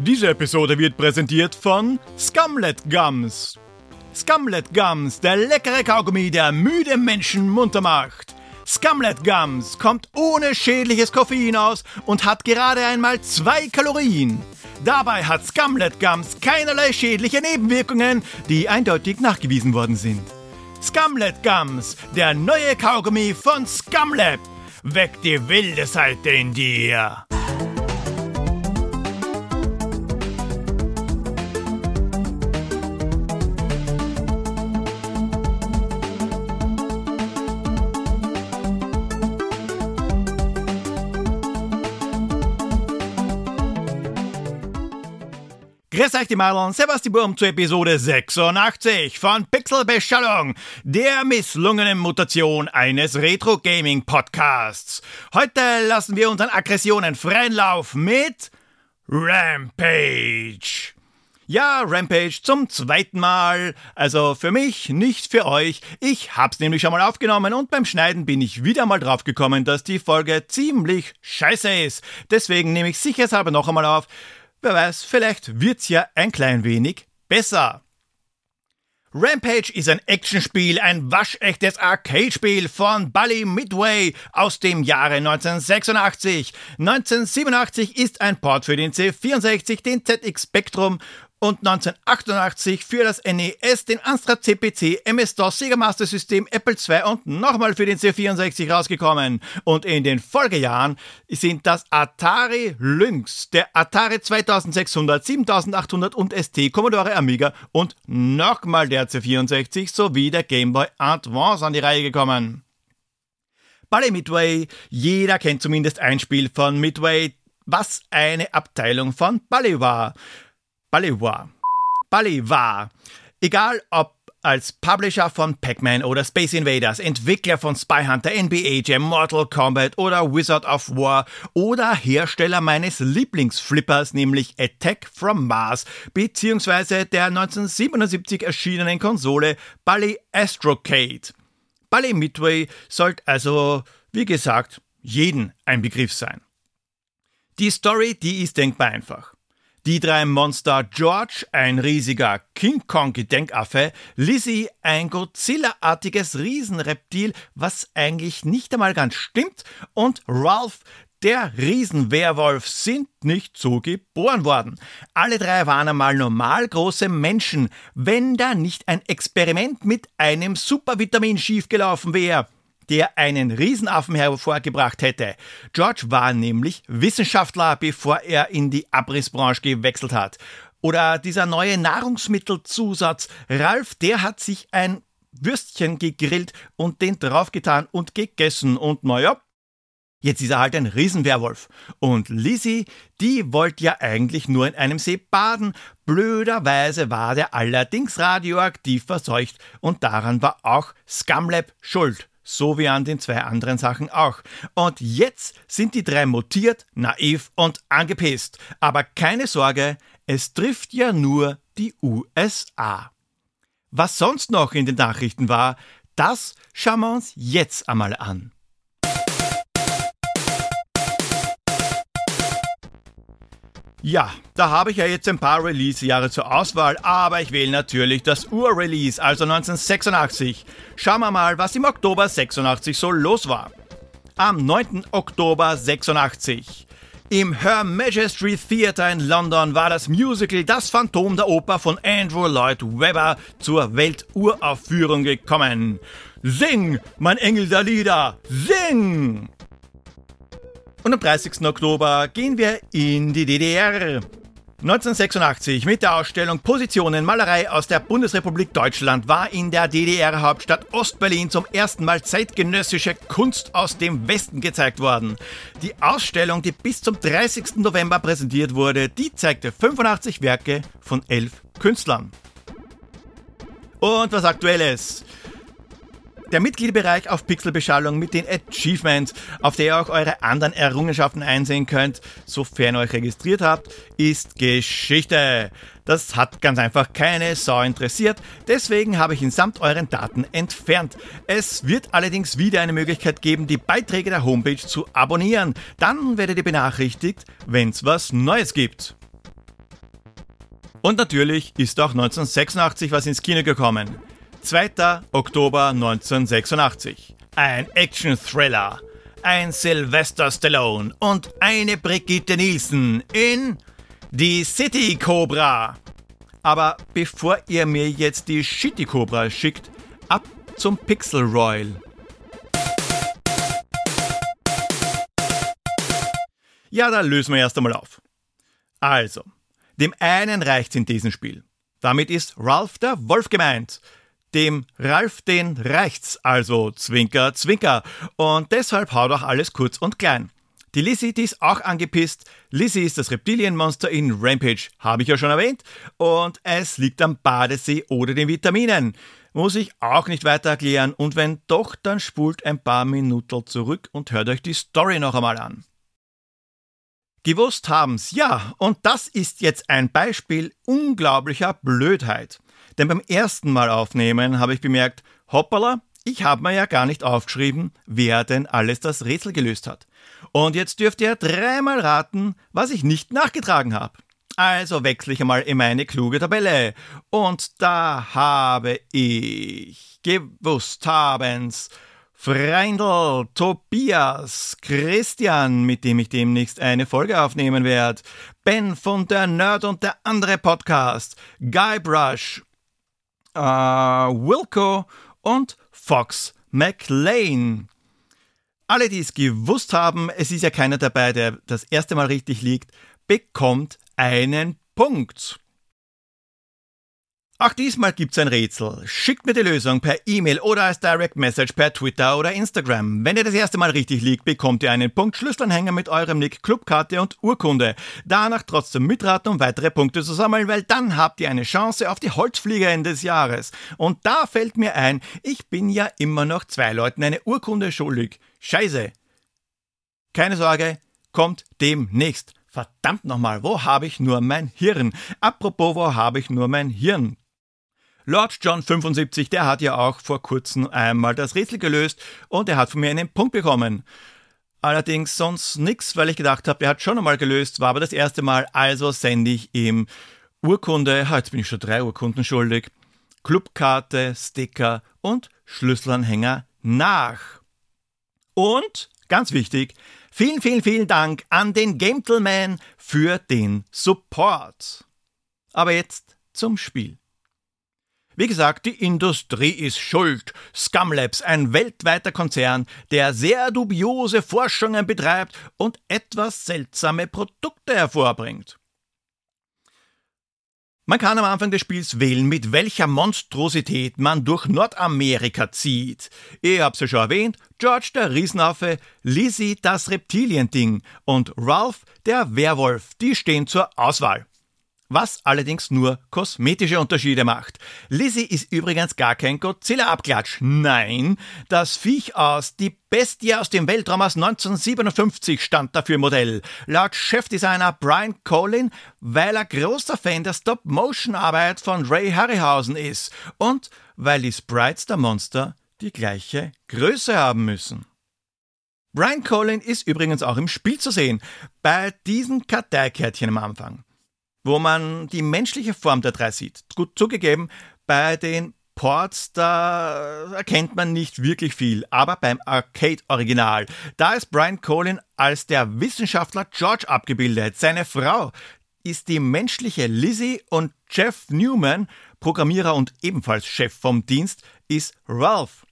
Diese Episode wird präsentiert von Scumlet Gums. Scumlet Gums, der leckere Kaugummi, der müde Menschen munter macht. Scumlet Gums kommt ohne schädliches Koffein aus und hat gerade einmal zwei Kalorien. Dabei hat Scumlet Gums keinerlei schädliche Nebenwirkungen, die eindeutig nachgewiesen worden sind. Scumlet Gums, der neue Kaugummi von Scumlab. Weck die wilde Seite in dir. Grüß euch die Marlon, Servus die Burm zur Episode 86 von Pixelbeschallung, der misslungenen Mutation eines Retro-Gaming-Podcasts. Heute lassen wir unseren Aggressionen freien Lauf mit Rampage. Ja, Rampage zum zweiten Mal. Also für mich, nicht für euch. Ich hab's nämlich schon mal aufgenommen und beim Schneiden bin ich wieder mal draufgekommen, dass die Folge ziemlich scheiße ist. Deswegen nehme ich sicherheitshalber noch einmal auf. Wer weiß, vielleicht wird's ja ein klein wenig besser. Rampage ist ein Actionspiel, ein waschechtes Arcade-Spiel von Bally Midway aus dem Jahre 1986. 1987 ist ein Port für den C64, den ZX Spectrum und 1988 für das NES, den Amstrad CPC, MS-DOS, Sega Master System, Apple II und nochmal für den C64 rausgekommen. Und in den Folgejahren sind das Atari Lynx, der Atari 2600, 7800 und ST, Commodore Amiga und nochmal der C64 sowie der Game Boy Advance an die Reihe gekommen. Bally Midway, jeder kennt zumindest ein Spiel von Midway, was eine Abteilung von Bally war. Baliwa. Baliwa. Egal ob als Publisher von Pac-Man oder Space Invaders, Entwickler von Spy Hunter, NBA Jam, Mortal Kombat oder Wizard of War oder Hersteller meines Lieblingsflippers, nämlich Attack from Mars, beziehungsweise der 1977 erschienenen Konsole Bally Astrocade. Bally Midway sollte also, wie gesagt, jeden ein Begriff sein. Die Story, die ist denkbar einfach. Die drei Monster George, ein riesiger King Kong-Gedenkaffe, Lizzie, ein Godzilla-artiges Riesenreptil, was eigentlich nicht einmal ganz stimmt, und Ralph, der Riesenwerwolf sind nicht so geboren worden. Alle drei waren einmal normal große Menschen, wenn da nicht ein Experiment mit einem Supervitamin schiefgelaufen wäre der einen Riesenaffen hervorgebracht hätte. George war nämlich Wissenschaftler, bevor er in die Abrissbranche gewechselt hat. Oder dieser neue Nahrungsmittelzusatz. Ralf, der hat sich ein Würstchen gegrillt und den draufgetan und gegessen. Und naja, Jetzt ist er halt ein Riesenwerwolf. Und Lizzie, die wollte ja eigentlich nur in einem See baden. Blöderweise war der allerdings radioaktiv verseucht und daran war auch Scumlab schuld so wie an den zwei anderen Sachen auch. Und jetzt sind die drei mutiert, naiv und angepisst. Aber keine Sorge, es trifft ja nur die USA. Was sonst noch in den Nachrichten war, das schauen wir uns jetzt einmal an. Ja, da habe ich ja jetzt ein paar Release-Jahre zur Auswahl, aber ich wähle natürlich das Ur-Release, also 1986. Schauen wir mal, was im Oktober 86 so los war. Am 9. Oktober 86. Im Her Majesty Theatre in London war das Musical Das Phantom der Oper von Andrew Lloyd Webber zur Welturaufführung gekommen. Sing, mein Engel der Lieder, sing! Und am 30. Oktober gehen wir in die DDR. 1986 mit der Ausstellung Positionen Malerei aus der Bundesrepublik Deutschland war in der DDR-Hauptstadt Ostberlin zum ersten Mal zeitgenössische Kunst aus dem Westen gezeigt worden. Die Ausstellung, die bis zum 30. November präsentiert wurde, die zeigte 85 Werke von elf Künstlern. Und was aktuelles? Der Mitgliederbereich auf Pixelbeschallung mit den Achievements, auf der ihr auch eure anderen Errungenschaften einsehen könnt, sofern ihr euch registriert habt, ist Geschichte. Das hat ganz einfach keine Sau interessiert, deswegen habe ich ihn samt euren Daten entfernt. Es wird allerdings wieder eine Möglichkeit geben, die Beiträge der Homepage zu abonnieren. Dann werdet ihr benachrichtigt, wenn es was Neues gibt. Und natürlich ist auch 1986 was ins Kino gekommen. 2. Oktober 1986. Ein Action-Thriller. Ein Sylvester Stallone und eine Brigitte Nielsen in Die City Cobra. Aber bevor ihr mir jetzt die Shitty Cobra schickt, ab zum Pixel Royal. Ja, da lösen wir erst einmal auf. Also, dem einen reicht's in diesem Spiel. Damit ist Ralph der Wolf gemeint. Dem Ralph den reicht's, also Zwinker, Zwinker. Und deshalb haut auch alles kurz und klein. Die Lizzie, die ist auch angepisst. Lizzie ist das Reptilienmonster in Rampage, habe ich ja schon erwähnt. Und es liegt am Badesee oder den Vitaminen. Muss ich auch nicht weiter erklären. Und wenn doch, dann spult ein paar Minuten zurück und hört euch die Story noch einmal an. Gewusst haben's, ja, und das ist jetzt ein Beispiel unglaublicher Blödheit. Denn beim ersten Mal aufnehmen habe ich bemerkt, hoppala, ich habe mir ja gar nicht aufgeschrieben, wer denn alles das Rätsel gelöst hat. Und jetzt dürft ihr dreimal raten, was ich nicht nachgetragen habe. Also wechsle ich einmal in meine kluge Tabelle. Und da habe ich gewusst habens Freindl, Tobias, Christian, mit dem ich demnächst eine Folge aufnehmen werde, Ben von der Nerd und der andere Podcast, Guybrush, äh, Wilco und Fox McLean. Alle, die es gewusst haben, es ist ja keiner dabei, der das erste Mal richtig liegt, bekommt einen Punkt. Auch diesmal gibt's ein Rätsel. Schickt mir die Lösung per E-Mail oder als Direct Message per Twitter oder Instagram. Wenn ihr das erste Mal richtig liegt, bekommt ihr einen Punkt Schlüsselanhänger mit eurem Nick, Clubkarte und Urkunde. Danach trotzdem mitraten, um weitere Punkte zu sammeln, weil dann habt ihr eine Chance auf die Holzfliegerin des Jahres. Und da fällt mir ein, ich bin ja immer noch zwei Leuten eine Urkunde schuldig. Scheiße. Keine Sorge, kommt demnächst. Verdammt nochmal, wo habe ich nur mein Hirn? Apropos, wo habe ich nur mein Hirn? Lord John 75, der hat ja auch vor kurzem einmal das Rätsel gelöst und er hat von mir einen Punkt bekommen. Allerdings sonst nichts, weil ich gedacht habe, er hat schon einmal gelöst, war aber das erste Mal, also sende ich ihm Urkunde, jetzt bin ich schon drei Urkunden schuldig, Clubkarte, Sticker und Schlüsselanhänger nach. Und, ganz wichtig, vielen, vielen, vielen Dank an den Gentleman für den Support. Aber jetzt zum Spiel. Wie gesagt, die Industrie ist schuld. Scumlabs, ein weltweiter Konzern, der sehr dubiose Forschungen betreibt und etwas seltsame Produkte hervorbringt. Man kann am Anfang des Spiels wählen, mit welcher Monstrosität man durch Nordamerika zieht. Ich hab's ja schon erwähnt, George der Riesenaffe, Lizzie das Reptiliending und Ralph der Werwolf, die stehen zur Auswahl was allerdings nur kosmetische Unterschiede macht. Lizzie ist übrigens gar kein Godzilla-Abklatsch. Nein, das Viech aus Die Bestie aus dem Weltraum aus 1957 stand dafür Modell. Laut Chefdesigner Brian Colin, weil er großer Fan der Stop-Motion-Arbeit von Ray Harryhausen ist und weil die Sprites der Monster die gleiche Größe haben müssen. Brian Colin ist übrigens auch im Spiel zu sehen, bei diesen Karteikärtchen am Anfang wo man die menschliche Form der drei sieht. Gut zugegeben, bei den Ports, da erkennt man nicht wirklich viel, aber beim Arcade-Original, da ist Brian Colin als der Wissenschaftler George abgebildet. Seine Frau ist die menschliche Lizzie und Jeff Newman, Programmierer und ebenfalls Chef vom Dienst, ist Ralph.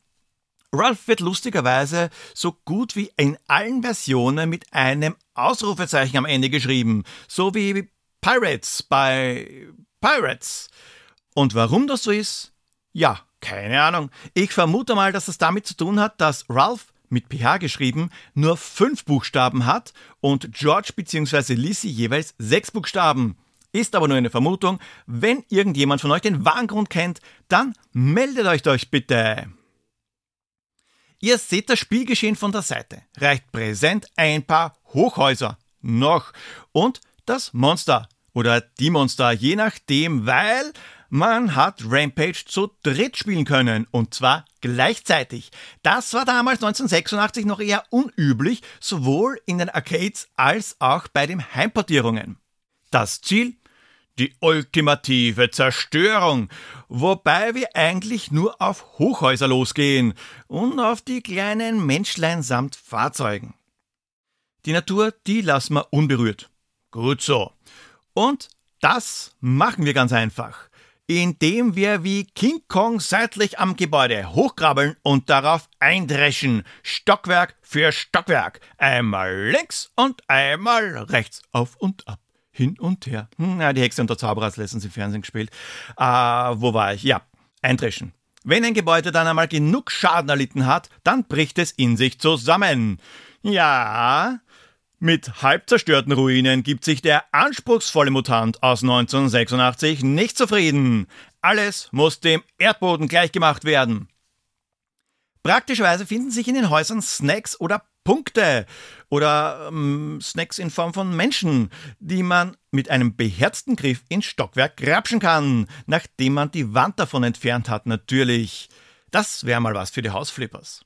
Ralph wird lustigerweise so gut wie in allen Versionen mit einem Ausrufezeichen am Ende geschrieben, so wie Pirates bei Pirates. Und warum das so ist? Ja, keine Ahnung. Ich vermute mal, dass es damit zu tun hat, dass Ralph mit PH geschrieben nur fünf Buchstaben hat und George bzw. Lizzie jeweils sechs Buchstaben. Ist aber nur eine Vermutung. Wenn irgendjemand von euch den wahren Grund kennt, dann meldet euch doch bitte. Ihr seht das Spielgeschehen von der Seite. Reicht präsent ein paar Hochhäuser noch und das Monster oder die Monster, je nachdem, weil man hat Rampage zu dritt spielen können und zwar gleichzeitig. Das war damals 1986 noch eher unüblich, sowohl in den Arcades als auch bei den Heimportierungen. Das Ziel? die ultimative Zerstörung, wobei wir eigentlich nur auf Hochhäuser losgehen und auf die kleinen Menschlein samt Fahrzeugen. Die Natur, die lassen wir unberührt. Gut so. Und das machen wir ganz einfach, indem wir wie King Kong seitlich am Gebäude hochkrabbeln und darauf eindreschen, Stockwerk für Stockwerk, einmal links und einmal rechts, auf und ab hin und her. Hm, ja, die Hexe und der Zauberer hat letztens im Fernsehen gespielt. Äh, wo war ich? Ja, eindreschen. Wenn ein Gebäude dann einmal genug Schaden erlitten hat, dann bricht es in sich zusammen. Ja, mit halb zerstörten Ruinen gibt sich der anspruchsvolle Mutant aus 1986 nicht zufrieden. Alles muss dem Erdboden gleichgemacht werden. Praktischerweise finden sich in den Häusern Snacks oder Punkte oder ähm, Snacks in Form von Menschen, die man mit einem beherzten Griff ins Stockwerk grapschen kann, nachdem man die Wand davon entfernt hat, natürlich. Das wäre mal was für die Hausflippers.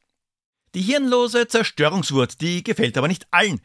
Die hirnlose Zerstörungswut, die gefällt aber nicht allen.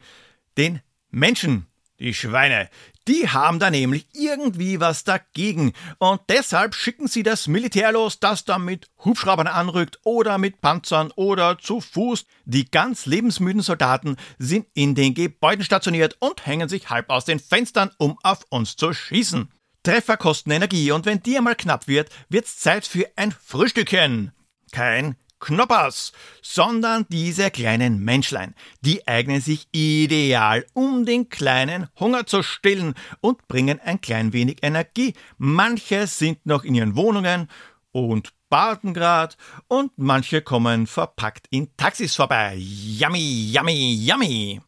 Den Menschen die Schweine, die haben da nämlich irgendwie was dagegen und deshalb schicken sie das Militär los, das dann mit Hubschraubern anrückt oder mit Panzern oder zu Fuß. Die ganz lebensmüden Soldaten sind in den Gebäuden stationiert und hängen sich halb aus den Fenstern, um auf uns zu schießen. Treffer kosten Energie und wenn die einmal knapp wird, wird's Zeit für ein Frühstückchen. Kein Knoppers, sondern diese kleinen Menschlein. Die eignen sich ideal, um den kleinen Hunger zu stillen und bringen ein klein wenig Energie. Manche sind noch in ihren Wohnungen und baden grad und manche kommen verpackt in Taxis vorbei. Yummy, yummy, yummy.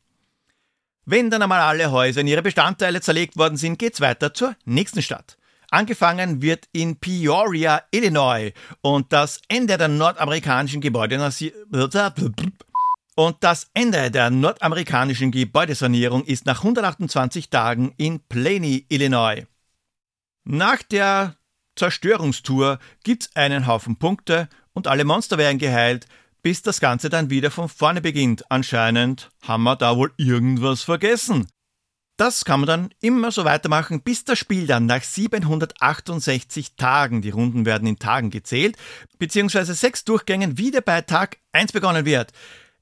Wenn dann einmal alle Häuser in ihre Bestandteile zerlegt worden sind, geht's weiter zur nächsten Stadt. Angefangen wird in Peoria, Illinois und das Ende der nordamerikanischen Gebäude und das Ende der nordamerikanischen Gebäudesanierung ist nach 128 Tagen in Planey, Illinois. Nach der Zerstörungstour gibt's einen Haufen Punkte und alle Monster werden geheilt, bis das Ganze dann wieder von vorne beginnt. Anscheinend haben wir da wohl irgendwas vergessen. Das kann man dann immer so weitermachen, bis das Spiel dann nach 768 Tagen, die Runden werden in Tagen gezählt, beziehungsweise sechs Durchgängen wieder bei Tag 1 begonnen wird.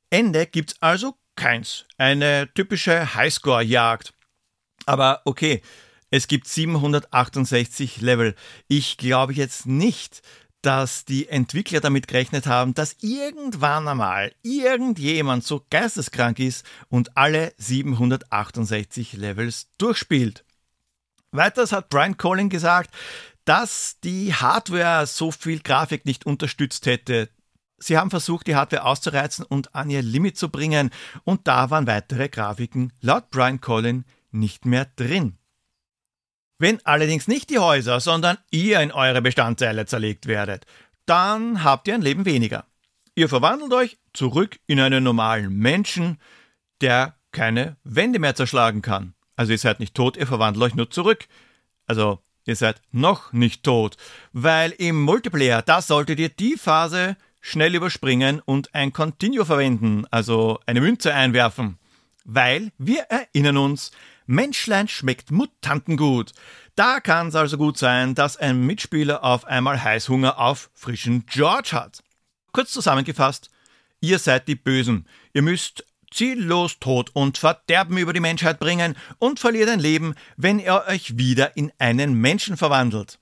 Ende gibt's also keins. Eine typische Highscore-Jagd. Aber okay, es gibt 768 Level. Ich glaube jetzt nicht, dass die Entwickler damit gerechnet haben, dass irgendwann einmal irgendjemand so geisteskrank ist und alle 768 Levels durchspielt. Weiters hat Brian Collin gesagt, dass die Hardware so viel Grafik nicht unterstützt hätte. Sie haben versucht, die Hardware auszureizen und an ihr Limit zu bringen, und da waren weitere Grafiken laut Brian Collin nicht mehr drin. Wenn allerdings nicht die Häuser, sondern ihr in eure Bestandteile zerlegt werdet, dann habt ihr ein Leben weniger. Ihr verwandelt euch zurück in einen normalen Menschen, der keine Wände mehr zerschlagen kann. Also ihr seid nicht tot, ihr verwandelt euch nur zurück. Also ihr seid noch nicht tot, weil im Multiplayer, da solltet ihr die Phase schnell überspringen und ein Continue verwenden, also eine Münze einwerfen. Weil wir erinnern uns, Menschlein schmeckt Mutantengut. Da kann es also gut sein, dass ein Mitspieler auf einmal Heißhunger auf frischen George hat. Kurz zusammengefasst, ihr seid die Bösen. Ihr müsst ziellos Tod und Verderben über die Menschheit bringen und verliert ein Leben, wenn ihr euch wieder in einen Menschen verwandelt.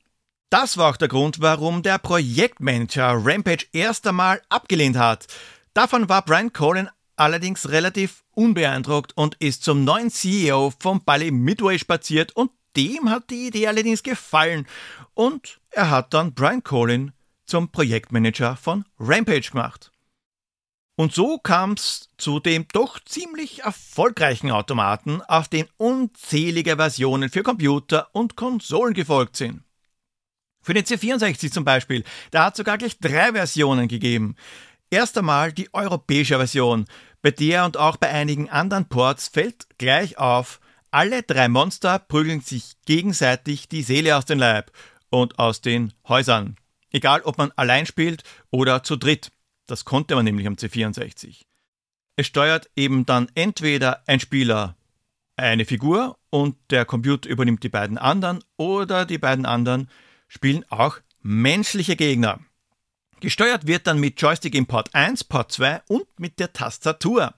Das war auch der Grund, warum der Projektmanager Rampage erst einmal abgelehnt hat. Davon war Brian Colin allerdings relativ unbeeindruckt und ist zum neuen CEO von Bally Midway spaziert und dem hat die Idee allerdings gefallen und er hat dann Brian Colin zum Projektmanager von Rampage gemacht. Und so kam es zu dem doch ziemlich erfolgreichen Automaten, auf den unzählige Versionen für Computer und Konsolen gefolgt sind. Für den C64 zum Beispiel, da hat es sogar gleich drei Versionen gegeben. Erst einmal die europäische Version, bei der und auch bei einigen anderen Ports fällt gleich auf, alle drei Monster prügeln sich gegenseitig die Seele aus dem Leib und aus den Häusern. Egal, ob man allein spielt oder zu dritt. Das konnte man nämlich am C64. Es steuert eben dann entweder ein Spieler eine Figur und der Computer übernimmt die beiden anderen oder die beiden anderen spielen auch menschliche Gegner. Gesteuert wird dann mit Joystick in Port 1, Port 2 und mit der Tastatur.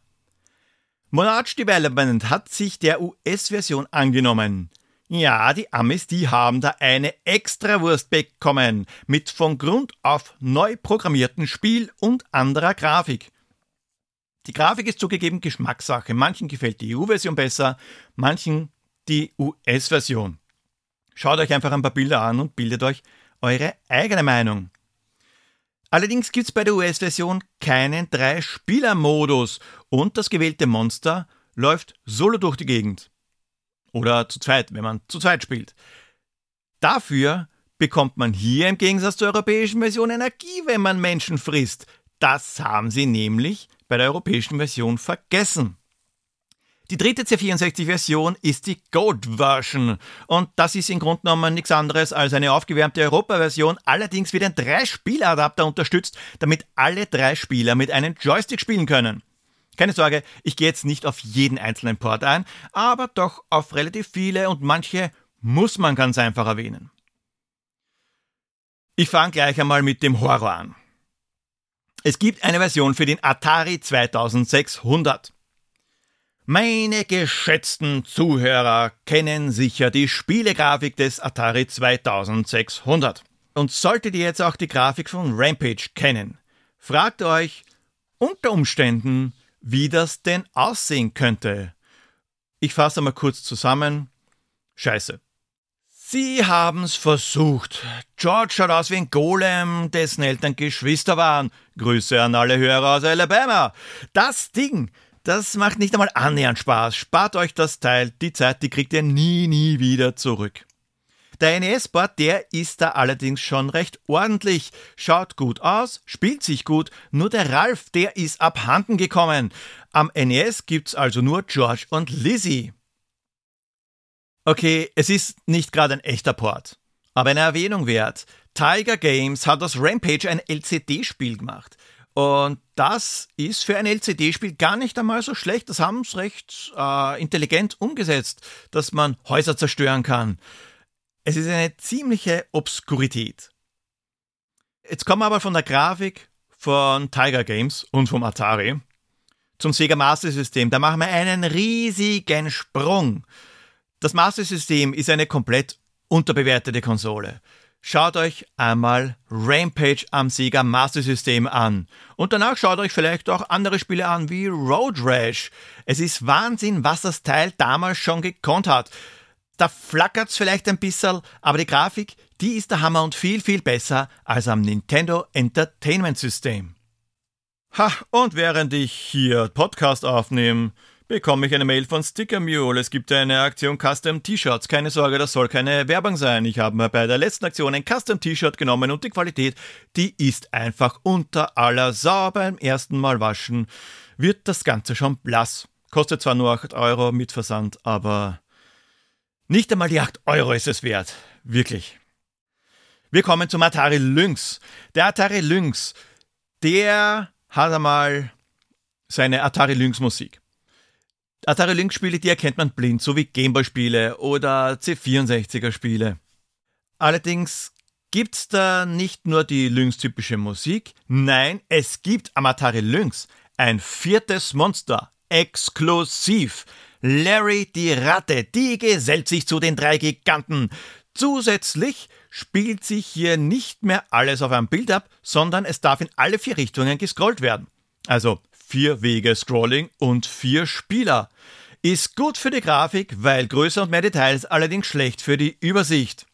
Monarch Development hat sich der US-Version angenommen. Ja, die Amis, die haben da eine Extrawurst bekommen mit von Grund auf neu programmierten Spiel und anderer Grafik. Die Grafik ist zugegeben Geschmackssache. Manchen gefällt die EU-Version besser, manchen die US-Version. Schaut euch einfach ein paar Bilder an und bildet euch eure eigene Meinung. Allerdings gibt es bei der US-Version keinen Drei-Spieler-Modus und das gewählte Monster läuft solo durch die Gegend. Oder zu zweit, wenn man zu zweit spielt. Dafür bekommt man hier im Gegensatz zur europäischen Version Energie, wenn man Menschen frisst. Das haben sie nämlich bei der europäischen Version vergessen. Die dritte C64-Version ist die Gold-Version und das ist im Grunde genommen nichts anderes als eine aufgewärmte Europa-Version. Allerdings wird ein Drei-Spieler-Adapter unterstützt, damit alle drei Spieler mit einem Joystick spielen können. Keine Sorge, ich gehe jetzt nicht auf jeden einzelnen Port ein, aber doch auf relativ viele und manche muss man ganz einfach erwähnen. Ich fange gleich einmal mit dem Horror an. Es gibt eine Version für den Atari 2600. Meine geschätzten Zuhörer kennen sicher die Spielegrafik des Atari 2600. Und solltet ihr jetzt auch die Grafik von Rampage kennen, fragt euch unter Umständen, wie das denn aussehen könnte. Ich fasse mal kurz zusammen. Scheiße. Sie haben's versucht. George schaut aus wie ein Golem, dessen Eltern Geschwister waren. Grüße an alle Hörer aus Alabama. Das Ding, das macht nicht einmal annähernd Spaß. Spart euch das Teil. Die Zeit, die kriegt ihr nie, nie wieder zurück. Der NES-Board, der ist da allerdings schon recht ordentlich. Schaut gut aus, spielt sich gut, nur der Ralf, der ist abhanden gekommen. Am NES gibt's also nur George und Lizzie. Okay, es ist nicht gerade ein echter Port, aber eine Erwähnung wert. Tiger Games hat aus Rampage ein LCD-Spiel gemacht. Und das ist für ein LCD-Spiel gar nicht einmal so schlecht. Das haben sie recht äh, intelligent umgesetzt, dass man Häuser zerstören kann. Es ist eine ziemliche Obskurität. Jetzt kommen wir aber von der Grafik von Tiger Games und vom Atari zum Sega Master System. Da machen wir einen riesigen Sprung. Das Master System ist eine komplett unterbewertete Konsole. Schaut euch einmal Rampage am Sega Master System an. Und danach schaut euch vielleicht auch andere Spiele an wie Road Rash. Es ist Wahnsinn, was das Teil damals schon gekonnt hat. Da flackert's vielleicht ein bisschen, aber die Grafik, die ist der Hammer und viel, viel besser als am Nintendo Entertainment System. Ha, und während ich hier Podcast aufnehme, bekomme ich eine Mail von Sticker Mule. Es gibt eine Aktion Custom T-Shirts. Keine Sorge, das soll keine Werbung sein. Ich habe mir bei der letzten Aktion ein Custom T-Shirt genommen und die Qualität, die ist einfach unter aller Sau. Beim ersten Mal waschen wird das Ganze schon blass. Kostet zwar nur 8 Euro mit Versand, aber nicht einmal die 8 Euro ist es wert. Wirklich. Wir kommen zum Atari Lynx. Der Atari Lynx, der hat einmal seine Atari Lynx Musik. Atari Lynx Spiele, die erkennt man blind, so wie Gameboy Spiele oder C64er Spiele. Allerdings gibt's da nicht nur die Lynx typische Musik, nein, es gibt am Atari Lynx ein viertes Monster, exklusiv. Larry die Ratte, die gesellt sich zu den drei Giganten. Zusätzlich spielt sich hier nicht mehr alles auf einem Bild ab, sondern es darf in alle vier Richtungen gescrollt werden. Also vier Wege Scrolling und vier Spieler. Ist gut für die Grafik, weil größer und mehr Details, allerdings schlecht für die Übersicht.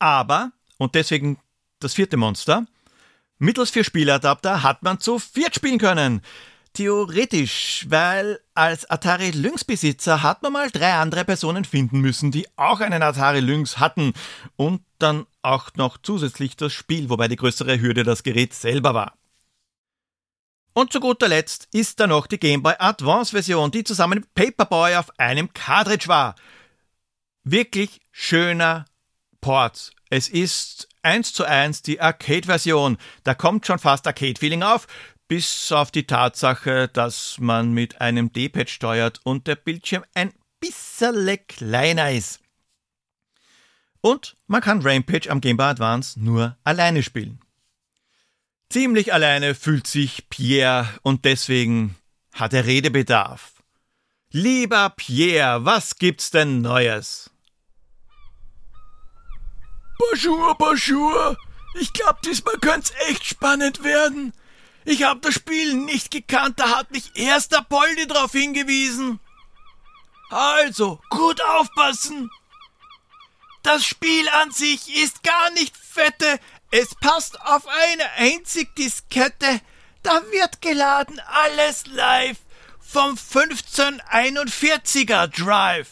Aber, und deswegen das vierte Monster, mittels vier Spieladapter hat man zu viert spielen können. Theoretisch, weil als Atari Lynx Besitzer hat man mal drei andere Personen finden müssen, die auch einen Atari Lynx hatten und dann auch noch zusätzlich das Spiel, wobei die größere Hürde das Gerät selber war. Und zu guter Letzt ist da noch die Game Boy Advance Version, die zusammen mit Paperboy auf einem Cartridge war. Wirklich schöner Port. Es ist eins zu eins die Arcade-Version. Da kommt schon fast Arcade-Feeling auf. bis auf die Tatsache, dass man mit einem D-Pad steuert und der Bildschirm ein bisschen kleiner ist. Und man kann Rampage am Game Boy Advance nur alleine spielen. Ziemlich alleine fühlt sich Pierre und deswegen hat er Redebedarf. Lieber Pierre, was gibt's denn Neues? Bonjour, bonjour. Ich glaub, diesmal könnte echt spannend werden. Ich hab das Spiel nicht gekannt, da hat mich erst der Poldi drauf hingewiesen. Also, gut aufpassen. Das Spiel an sich ist gar nicht fette, es passt auf eine einzig Diskette. Da wird geladen alles live vom 1541er Drive.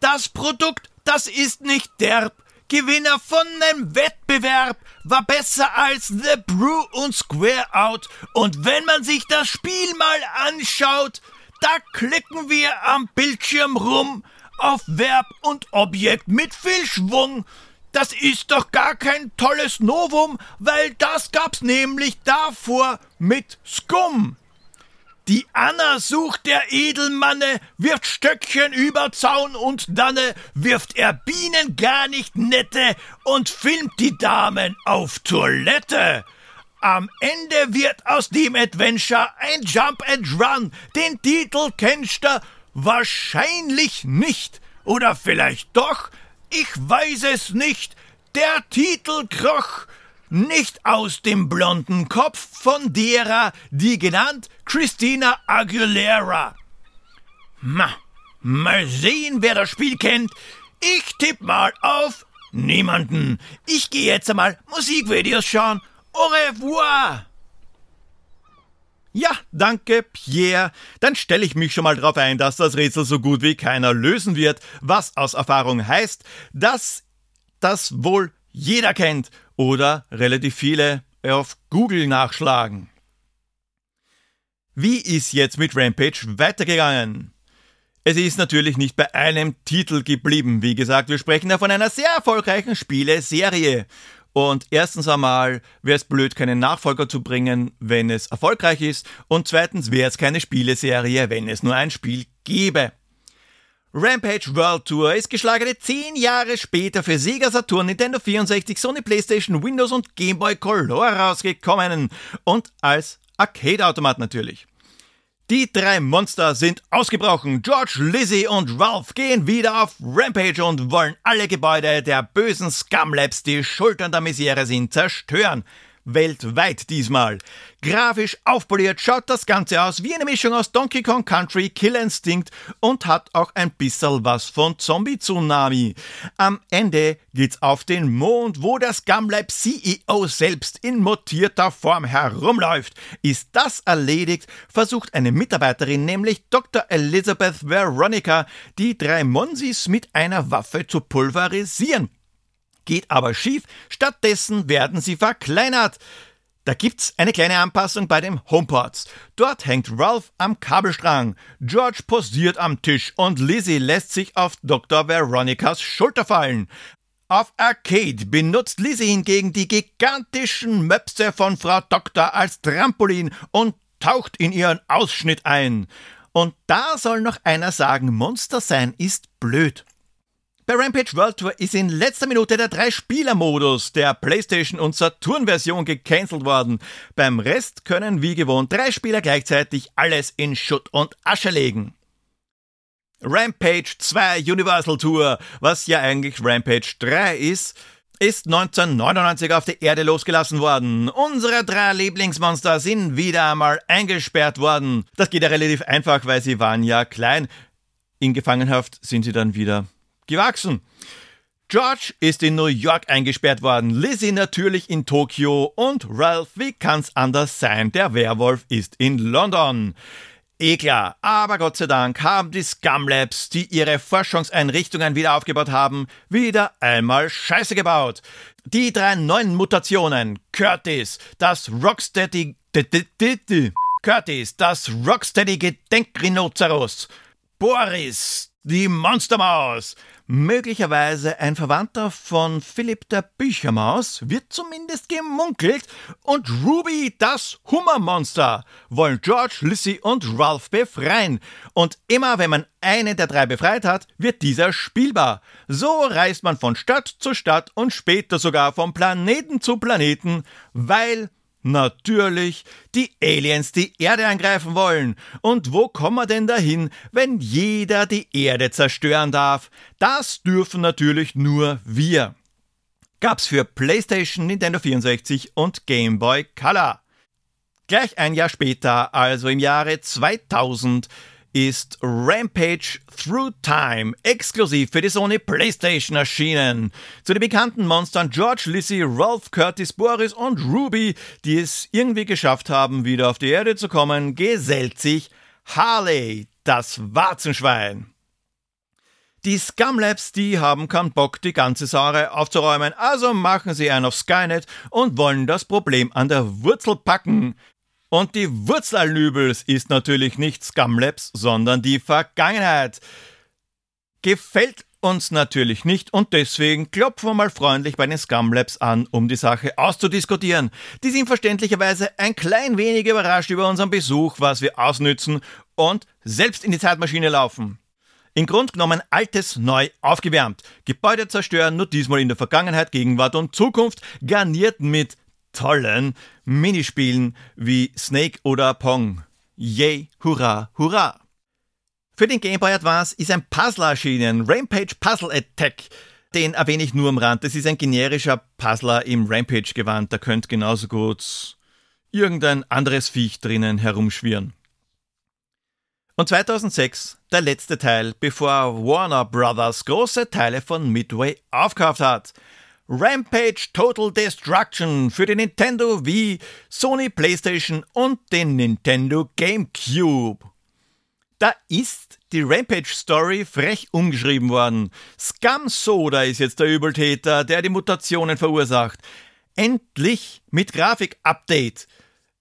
Das Produkt, das ist nicht derb. Gewinner von nem Wettbewerb war besser als The Brew und Square Out. Und wenn man sich das Spiel mal anschaut, da klicken wir am Bildschirm rum auf Verb und Objekt mit viel Schwung. Das ist doch gar kein tolles Novum, weil das gab's nämlich davor mit Skum. Die Anna sucht der Edelmanne, wirft Stöckchen über Zaun und danne, wirft er Bienen gar nicht nette und filmt die Damen auf Toilette. Am Ende wird aus dem Adventure ein Jump and Run. Den Titel kennst du wahrscheinlich nicht. Oder vielleicht doch? Ich weiß es nicht. Der Titel kroch nicht aus dem blonden Kopf von derer, die genannt Christina Aguilera. Ma, mal sehen, wer das Spiel kennt. Ich tipp mal auf niemanden. Ich gehe jetzt einmal Musikvideos schauen. Au revoir! Ja, danke, Pierre. Dann stelle ich mich schon mal darauf ein, dass das Rätsel so gut wie keiner lösen wird, was aus Erfahrung heißt, dass das wohl jeder kennt oder relativ viele auf Google nachschlagen. Wie ist jetzt mit Rampage weitergegangen? Es ist natürlich nicht bei einem Titel geblieben. Wie gesagt, wir sprechen ja von einer sehr erfolgreichen Spieleserie. Und erstens einmal wäre es blöd, keinen Nachfolger zu bringen, wenn es erfolgreich ist. Und zweitens wäre es keine Spieleserie, wenn es nur ein Spiel gäbe. Rampage World Tour ist geschlagene 10 Jahre später für Sega Saturn, Nintendo 64, Sony PlayStation, Windows und Game Boy Color rausgekommen. Und als Arcade-Automat natürlich. Die drei Monster sind ausgebrochen. George, Lizzie und Ralph gehen wieder auf Rampage und wollen alle Gebäude der bösen Scumlabs, die Schultern der Misere sind, zerstören weltweit diesmal. Grafisch aufpoliert schaut das Ganze aus wie eine Mischung aus Donkey Kong Country, Kill Instinct und hat auch ein bisschen was von Zombie Tsunami. Am Ende geht's auf den Mond, wo das Scumlab CEO selbst in mutierter Form herumläuft. Ist das erledigt, versucht eine Mitarbeiterin, nämlich Dr. Elizabeth Veronica, die drei Monsis mit einer Waffe zu pulverisieren geht aber schief, stattdessen werden sie verkleinert. Da gibt's eine kleine Anpassung bei den Homeports. Dort hängt Ralph am Kabelstrang, George posiert am Tisch und Lizzie lässt sich auf Dr. Veronicas Schulter fallen. Auf Arcade benutzt Lizzie hingegen die gigantischen Möpse von Frau Doktor als Trampolin und taucht in ihren Ausschnitt ein. Und da soll noch einer sagen, Monster sein ist blöd. Bei Rampage World Tour ist in letzter Minute der Drei-Spieler-Modus der PlayStation- und Saturn-Version gecancelt worden. Beim Rest können wie gewohnt drei Spieler gleichzeitig alles in Schutt und Asche legen. Rampage 2 Universal Tour, was ja eigentlich Rampage 3 ist, ist 1999 auf der Erde losgelassen worden. Unsere drei Lieblingsmonster sind wieder einmal eingesperrt worden. Das geht ja relativ einfach, weil sie waren ja klein. In Gefangenhaft sind sie dann wieder gewachsen. George ist in New York eingesperrt worden, Lizzie natürlich in Tokio und Ralph, wie kann's anders sein, der Werwolf ist in London. Eh klar, aber Gott sei Dank haben die Scumlabs, die ihre Forschungseinrichtungen wieder aufgebaut haben, wieder einmal Scheiße gebaut. Die drei neuen Mutationen, Curtis, das Rocksteady, Curtis, das Rocksteady Gedenkrhinoceros, Boris, die Monstermaus. Möglicherweise ein Verwandter von Philipp der Büchermaus, wird zumindest gemunkelt. Und Ruby, das Hummermonster, wollen George, Lissy und Ralph befreien. Und immer wenn man einen der drei befreit hat, wird dieser spielbar. So reist man von Stadt zu Stadt und später sogar vom Planeten zu Planeten, weil Natürlich, die Aliens die Erde angreifen wollen. Und wo kommen wir denn dahin, wenn jeder die Erde zerstören darf? Das dürfen natürlich nur wir. Gab's für PlayStation, Nintendo 64 und Game Boy Color. Gleich ein Jahr später, also im Jahre 2000, ist Rampage Through Time exklusiv für die Sony PlayStation erschienen. Zu den bekannten Monstern George, Lizzie, Ralph, Curtis, Boris und Ruby, die es irgendwie geschafft haben, wieder auf die Erde zu kommen, gesellt sich Harley, das Warzenschwein. Die Scumlabs, die haben keinen Bock, die ganze Sache aufzuräumen, also machen sie einen auf Skynet und wollen das Problem an der Wurzel packen. Und die Wurzel allen Übels ist natürlich nicht Scumlabs, sondern die Vergangenheit. Gefällt uns natürlich nicht und deswegen klopfen wir mal freundlich bei den Scumlabs an, um die Sache auszudiskutieren. Die sind verständlicherweise ein klein wenig überrascht über unseren Besuch, was wir ausnützen und selbst in die Zeitmaschine laufen. Im Grunde genommen altes neu aufgewärmt. Gebäude zerstören, nur diesmal in der Vergangenheit, Gegenwart und Zukunft, garniert mit tollen Minispielen wie Snake oder Pong. Yay, hurra, hurra! Für den Game Boy Advance ist ein Puzzler erschienen, Rampage Puzzle Attack. Den erwähne ich nur am Rand. Das ist ein generischer Puzzler im Rampage-Gewand. Da könnte genauso gut irgendein anderes Viech drinnen herumschwirren. Und 2006 der letzte Teil, bevor Warner Brothers große Teile von Midway aufkauft hat. Rampage Total Destruction für den Nintendo Wii, Sony PlayStation und den Nintendo GameCube. Da ist die Rampage Story frech umgeschrieben worden. Scum Soda ist jetzt der Übeltäter, der die Mutationen verursacht. Endlich mit Grafik-Update.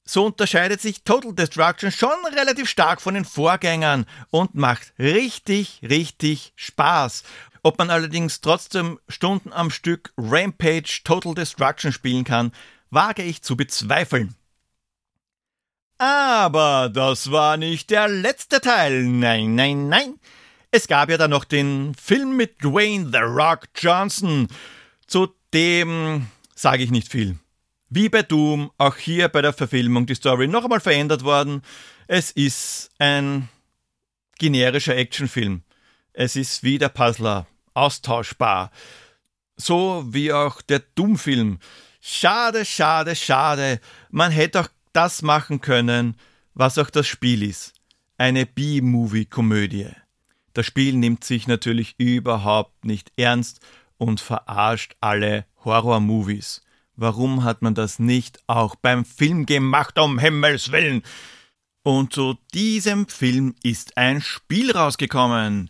So unterscheidet sich Total Destruction schon relativ stark von den Vorgängern und macht richtig, richtig Spaß. Ob man allerdings trotzdem Stunden am Stück Rampage Total Destruction spielen kann, wage ich zu bezweifeln. Aber das war nicht der letzte Teil. Nein, nein, nein. Es gab ja dann noch den Film mit Dwayne The Rock Johnson. Zu dem sage ich nicht viel. Wie bei Doom, auch hier bei der Verfilmung die Story noch einmal verändert worden. Es ist ein generischer Actionfilm. Es ist wie der Puzzler austauschbar. So wie auch der Doom-Film. Schade, schade, schade. Man hätte auch das machen können, was auch das Spiel ist. Eine B-Movie-Komödie. Das Spiel nimmt sich natürlich überhaupt nicht ernst und verarscht alle Horror-Movies. Warum hat man das nicht auch beim Film gemacht, um Himmels Willen? Und zu diesem Film ist ein Spiel rausgekommen.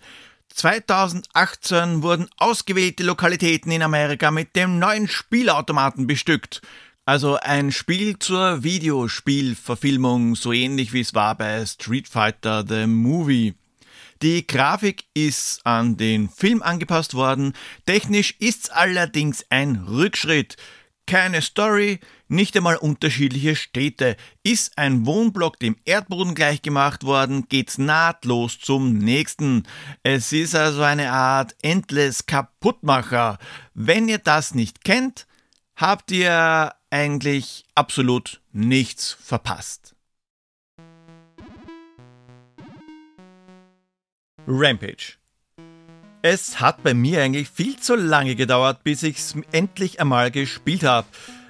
2018 wurden ausgewählte Lokalitäten in Amerika mit dem neuen Spielautomaten bestückt. Also ein Spiel zur Videospielverfilmung, so ähnlich wie es war bei Street Fighter The Movie. Die Grafik ist an den Film angepasst worden, technisch ist's allerdings ein Rückschritt. Keine Story, nicht einmal unterschiedliche Städte. Ist ein Wohnblock dem Erdboden gleichgemacht worden, geht's nahtlos zum nächsten. Es ist also eine Art Endless Kaputtmacher. Wenn ihr das nicht kennt, habt ihr eigentlich absolut nichts verpasst. Rampage. Es hat bei mir eigentlich viel zu lange gedauert, bis ich's endlich einmal gespielt habe.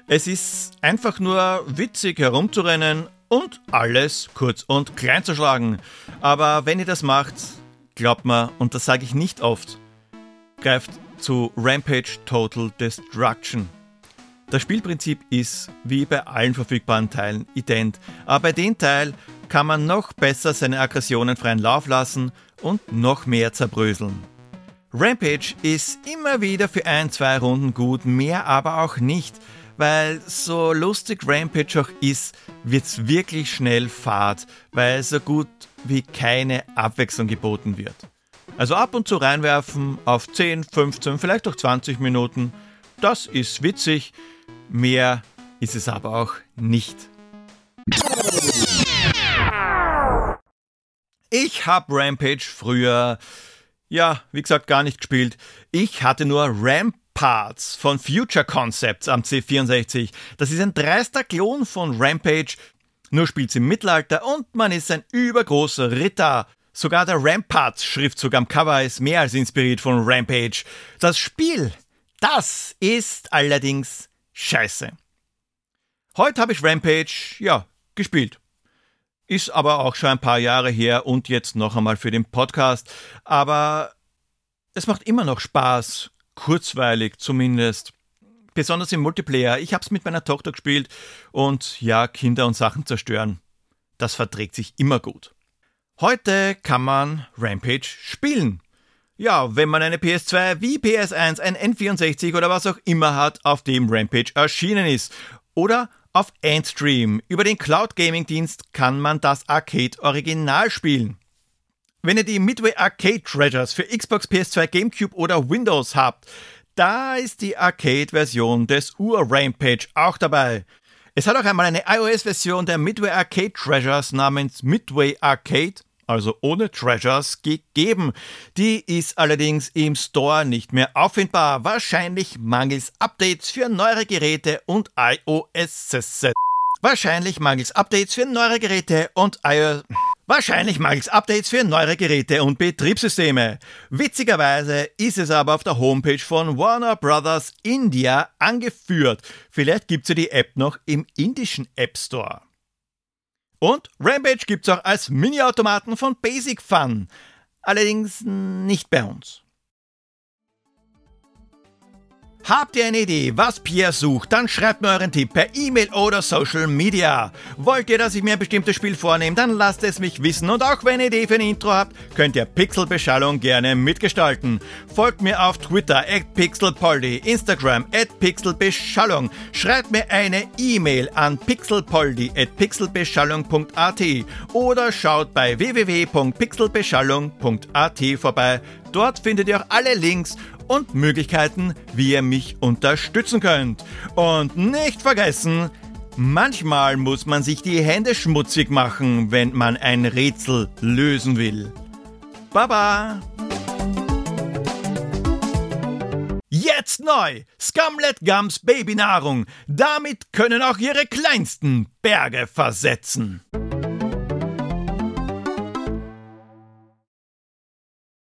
Es ist einfach nur witzig herumzurennen und alles kurz und klein zu schlagen. Aber wenn ihr das macht, glaubt mir, und das sage ich nicht oft, greift zu Rampage Total Destruction. Das Spielprinzip ist wie bei allen verfügbaren Teilen ident, aber bei dem Teil kann man noch besser seine Aggressionen freien Lauf lassen und noch mehr zerbröseln. Rampage ist immer wieder für ein, zwei Runden gut, mehr aber auch nicht weil so lustig Rampage auch ist, wird's wirklich schnell fad, weil so gut wie keine Abwechslung geboten wird. Also ab und zu reinwerfen auf 10, 15, vielleicht auch 20 Minuten. Das ist witzig. Mehr ist es aber auch nicht. Ich habe Rampage früher, ja, wie gesagt, gar nicht gespielt. Ich hatte nur Ramparts von Future Concepts am C64. Das ist ein dreister Klon von Rampage, nur spielt im Mittelalter und man ist ein übergroßer Ritter. Sogar der Ramparts-Schriftzug am Cover ist mehr als inspiriert von Rampage. Das Spiel, das ist allerdings scheiße. Heute habe ich Rampage, ja, gespielt. Ist aber auch schon ein paar Jahre her und jetzt noch einmal für den Podcast. Aber es macht immer noch Spaß, kurzweilig zumindest. Besonders im Multiplayer. Ich habe es mit meiner Tochter gespielt und ja, Kinder und Sachen zerstören. Das verträgt sich immer gut. Heute kann man Rampage spielen. Ja, wenn man eine PS2 wie PS1, ein N64 oder was auch immer hat, auf dem Rampage erschienen ist. Oder auf Endstream. Über den Cloud Gaming Dienst kann man das Arcade Original spielen. Wenn ihr die Midway Arcade Treasures für Xbox, PS2, GameCube oder Windows habt, da ist die Arcade-Version des Ur-Rampage auch dabei. Es hat auch einmal eine iOS-Version der Midway Arcade Treasures namens Midway Arcade also ohne Treasures, gegeben. Die ist allerdings im Store nicht mehr auffindbar, wahrscheinlich mangels Updates für neuere Geräte und iOS. Wahrscheinlich mangels Updates für neuere Geräte und iOS. Wahrscheinlich mangels Updates für neuere Geräte und Betriebssysteme. Witzigerweise ist es aber auf der Homepage von Warner Brothers India angeführt. Vielleicht gibt es die App noch im indischen App Store. Und Rampage gibt's auch als Mini-Automaten von Basic Fun. Allerdings nicht bei uns. Habt ihr eine Idee, was Pierre sucht, dann schreibt mir euren Tipp per E-Mail oder Social Media. Wollt ihr, dass ich mir ein bestimmtes Spiel vornehme, dann lasst es mich wissen und auch wenn ihr eine Idee für ein Intro habt, könnt ihr Pixelbeschallung gerne mitgestalten. Folgt mir auf Twitter at pixelpoldi, Instagram at pixelbeschallung, schreibt mir eine E-Mail an pixelpoldi at pixelbeschallung.at oder schaut bei www.pixelbeschallung.at vorbei. Dort findet ihr auch alle Links und Möglichkeiten, wie ihr mich unterstützen könnt. Und nicht vergessen, manchmal muss man sich die Hände schmutzig machen, wenn man ein Rätsel lösen will. Baba! Jetzt neu! Scumlet Gums Babynahrung. Damit können auch ihre kleinsten Berge versetzen.